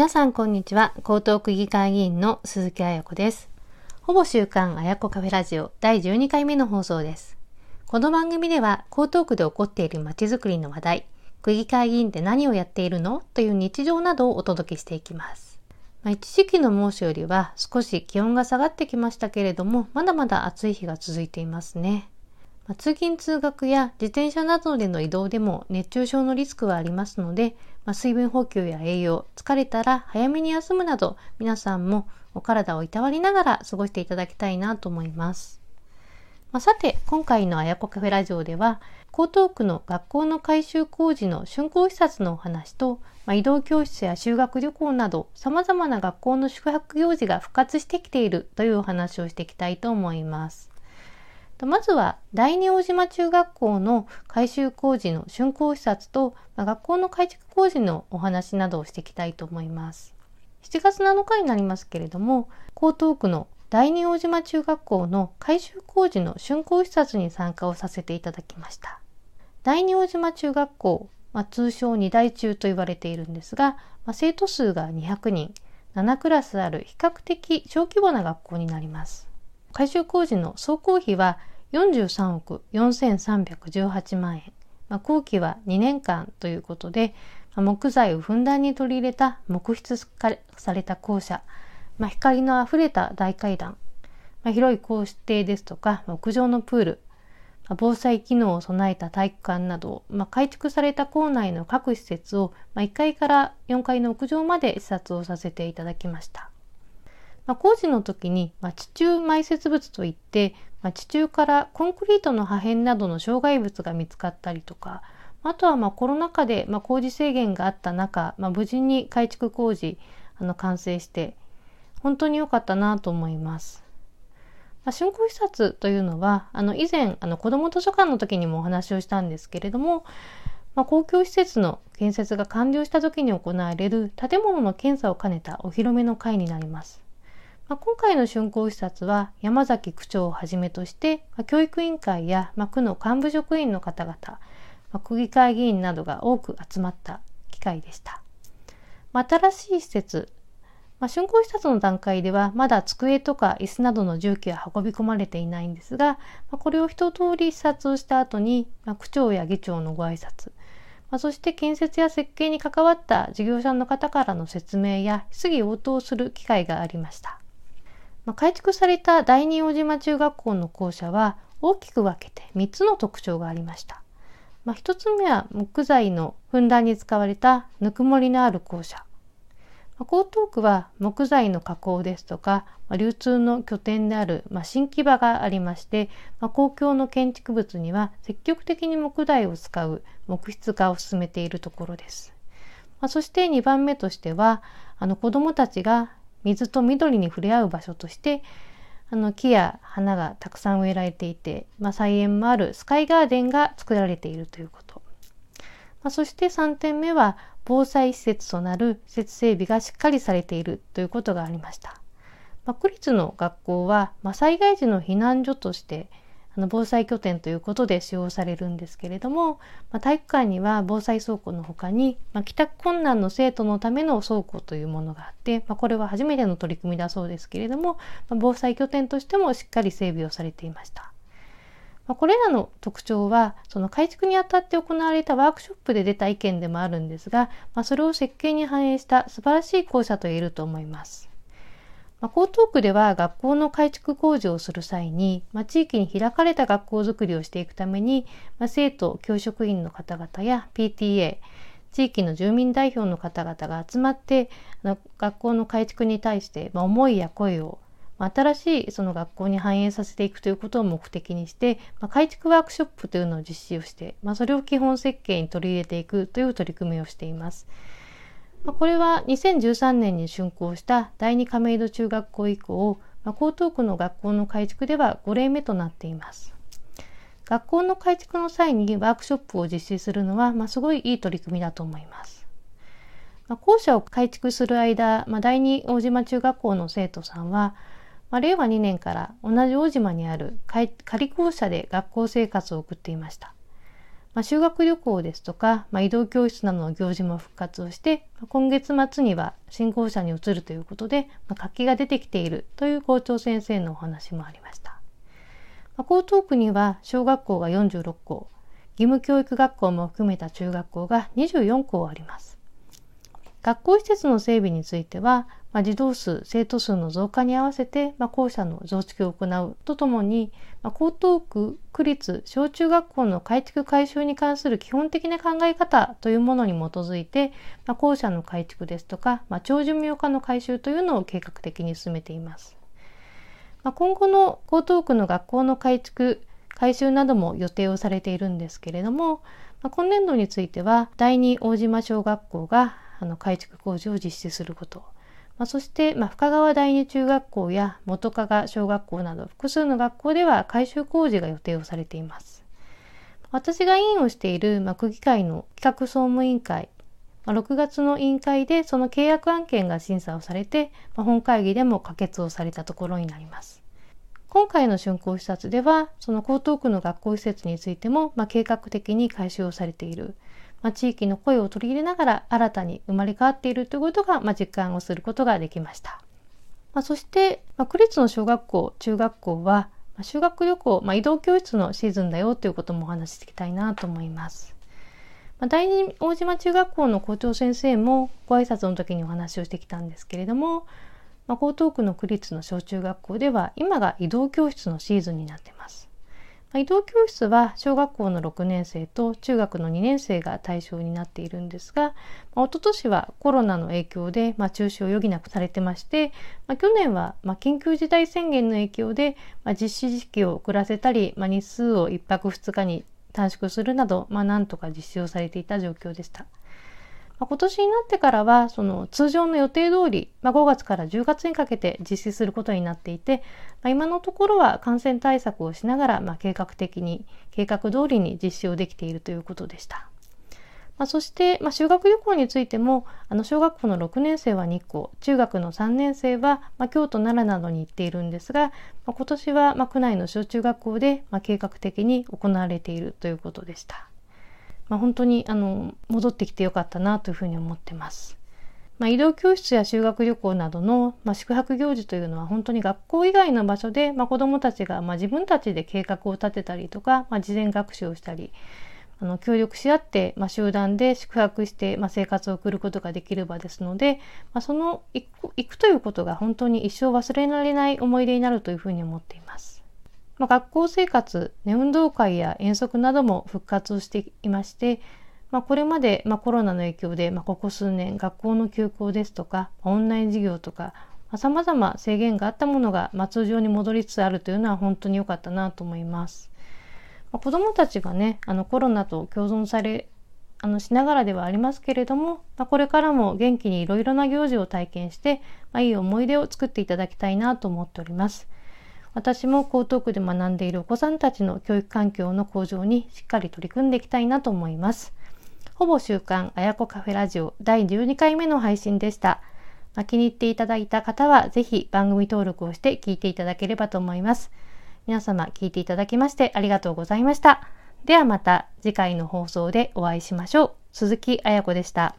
皆さんこんにちは。江東区議会議員の鈴木彩子です。ほぼ週刊彩子カフェラジオ第12回目の放送です。この番組では江東区で起こっているまちづくりの話題、区議会議員って何をやっているの？という日常などをお届けしていきます。まあ、一時期の猛暑よりは少し気温が下がってきましたけれども、まだまだ暑い日が続いていますね。通勤通学や自転車などでの移動でも熱中症のリスクはありますので、まあ、水分補給や栄養、疲れたら早めに休むなど、皆さんもお体をいたわりながら過ごしていただきたいなと思います。まあ、さて、今回のあやこカフェラジオでは、江東区の学校の改修工事の竣工視察のお話と、まあ、移動教室や修学旅行など、様々な学校の宿泊行事が復活してきているというお話をしていきたいと思います。まずは第二大島中学校の改修工事の竣工視察と、まあ、学校の改築工事のお話などをしていきたいと思います。7月7日になりますけれども、江東区の第二大島中学校の改修工事の竣工視察に参加をさせていただきました。第二大島中学校、まあ、通称二大中と言われているんですが、まあ、生徒数が200人、7クラスある比較的小規模な学校になります。改修工事の総工費は43億4318万円。まあ、工期は2年間ということで、まあ、木材をふんだんに取り入れた木質化された校舎、まあ、光のあふれた大階段、まあ、広い校庭ですとか、屋上のプール、まあ、防災機能を備えた体育館など、まあ、改築された校内の各施設を、まあ、1階から4階の屋上まで視察をさせていただきました。まあ、工事の時に、まあ、地中埋設物といって、まあ、地中からコンクリートの破片などの障害物が見つかったりとか、あとはまあコロナ禍でまあ工事制限があった中、まあ、無事に改築工事あの完成して本当に良かったなと思います。まあ、竣工視察というのはあの以前あの子ども図書館の時にもお話をしたんですけれども、まあ、公共施設の建設が完了した時に行われる建物の検査を兼ねたお披露目の会になります。まあ、今回の竣工視察は山崎区長をはじめとして、まあ、教育委員会や、まあ、区の幹部職員の方々、まあ、区議会議員などが多く集まった機会でした。まあ、新しい施設、まあ、竣工視察の段階ではまだ机とか椅子などの重機は運び込まれていないんですが、まあ、これを一通り視察をした後に、まあ、区長や議長のご挨拶、まあ、そして建設や設計に関わった事業者の方からの説明や質疑応答する機会がありました。まあ、改築された第二大島中学校の校舎は大きく分けて3つの特徴がありました。まあ、1つ目は木材のふんだんに使われたぬくもりのある校舎。まあ、江東区は木材の加工ですとか、まあ、流通の拠点である、まあ、新木場がありまして、まあ、公共の建築物には積極的に木材を使う木質化を進めているところです。まあ、そして2番目としては、あの子どもたちが水と緑に触れ合う場所としてあの木や花がたくさん植えられていて、まあ、菜園もあるスカイガーデンが作られているということ、まあ、そして3点目は防災施設となる施設整備がしっかりされているということがありました、まあ、区立の学校は、まあ、災害時の避難所としてあの防災拠点ということで使用されるんですけれども、まあ、体育館には防災倉庫の他に、まあ、帰宅困難の生徒のための倉庫というものがあって、まあ、これは初めての取り組みだそうですけれども、まあ、防災拠点としてもしっかり整備をされていました。ま、これらの特徴はその改築にあたって行われたワークショップで出た意見でもあるんですが、まあ、それを設計に反映した素晴らしい校舎と言えると思います。まあ、江東区では学校の改築工事をする際に、まあ、地域に開かれた学校づくりをしていくために、まあ、生徒、教職員の方々や PTA、地域の住民代表の方々が集まってあの学校の改築に対して、まあ、思いや声を、ま、新しいその学校に反映させていくということを目的にして、まあ、改築ワークショップというのを実施をして、まあ、それを基本設計に取り入れていくという取り組みをしています。まあ、これは2013年に竣工した第二亀戸中学校以降、まあ、江東区の学校の改築では5例目となっています。学校の改築の際にワークショップを実施するのは、まあ、すごいいい取り組みだと思います。まあ、校舎を改築する間、まあ、第二大島中学校の生徒さんは、まあ、令和2年から同じ大島にある仮校舎で学校生活を送っていました。まあ、修学旅行ですとか、まあ、移動教室などの行事も復活をして、今月末には新校舎に移るということで、まあ、活気が出てきているという校長先生のお話もありました。まあ、江東区には小学校が46校、義務教育学校も含めた中学校が24校あります。学校施設の整備については、まあ、児童数、生徒数の増加に合わせて、まあ、校舎の増築を行うとともに、まあ、江東区区立小中学校の改築改修に関する基本的な考え方というものに基づいて、まあ、校舎の改築ですとか、まあ、長寿命化の改修というのを計画的に進めています。まあ、今後の江東区の学校の改築改修なども予定をされているんですけれども、まあ、今年度については第二大島小学校があの改築工事を実施すること、まあ、そして、まあ、深川第二中学校や元加賀小学校など複数の学校では改修工事が予定をされています。私が委員をしている、まあ、区議会の企画総務委員会、まあ、6月の委員会でその契約案件が審査をされて、まあ、本会議でも可決をされたところになります。今回の竣工視察では、その江東区の学校施設についても、まあ、計画的に改修をされている。まあ、地域の声を取り入れながら新たに生まれ変わっているということが、まあ、実感をすることができました。まあ、そして、まあ、区立の小学校、中学校は、まあ、修学旅行、まあ、移動教室のシーズンだよということもお話ししていきたいなと思います。まあ、第二大島中学校の校長先生もご挨拶の時にお話をしてきたんですけれども、まあ、江東区の区立の小中学校では今が移動教室のシーズンになっています。移動教室は小学校の6年生と中学の2年生が対象になっているんですが、まあ、一昨年はコロナの影響で、まあ、中止を余儀なくされてまして、まあ、去年は、まあ、緊急事態宣言の影響で、まあ、実施時期を遅らせたり、まあ、日数を1泊2日に短縮するなど、まあ、なんとか実施をされていた状況でした。まあ、今年になってからは、その通常の予定通り、まあ、5月から10月にかけて実施することになっていて、まあ、今のところは感染対策をしながら、まあ、計画的に、計画通りに実施をできているということでした。まあ、そして、まあ、修学旅行についても、あの小学校の6年生は日光、中学の3年生は、まあ、京都、奈良などに行っているんですが、まあ、今年は、まあ、区内の小中学校で、まあ、計画的に行われているということでした。まあ、本当にあの戻ってきてよかったなというふうに思ってます。まあ、移動教室や修学旅行などの、まあ、宿泊行事というのは本当に学校以外の場所で、まあ、子どもたちが、まあ、自分たちで計画を立てたりとか、まあ、事前学習をしたりあの協力し合って、まあ、集団で宿泊して、まあ、生活を送ることができる場ですので、まあ、その行く行くということが本当に一生忘れられない思い出になるというふうに思っています。まあ、学校生活、ね、運動会や遠足なども復活をしていまして、まあ、これまで、まあ、コロナの影響で、まあ、ここ数年学校の休校ですとかオンライン授業とかさまざ、ま制限があったものが、まあ、通常に戻りつつあるというのは本当に良かったなと思います。ま、子どもたちがねあのコロナと共存されあのしながらではありますけれども、ま、これからも元気にいろいろな行事を体験して、ま、いい思い出を作っていただきたいなと思っております。私も江東区で学んでいるお子さんたちの教育環境の向上にしっかり取り組んでいきたいなと思います。ほぼ週刊あやこカフェラジオ第12回目の配信でした。まあ、気に入っていただいた方はぜひ番組登録をして聞いていただければと思います。皆様聞いていただきましてありがとうございました。ではまた次回の放送でお会いしましょう。鈴木あやこでした。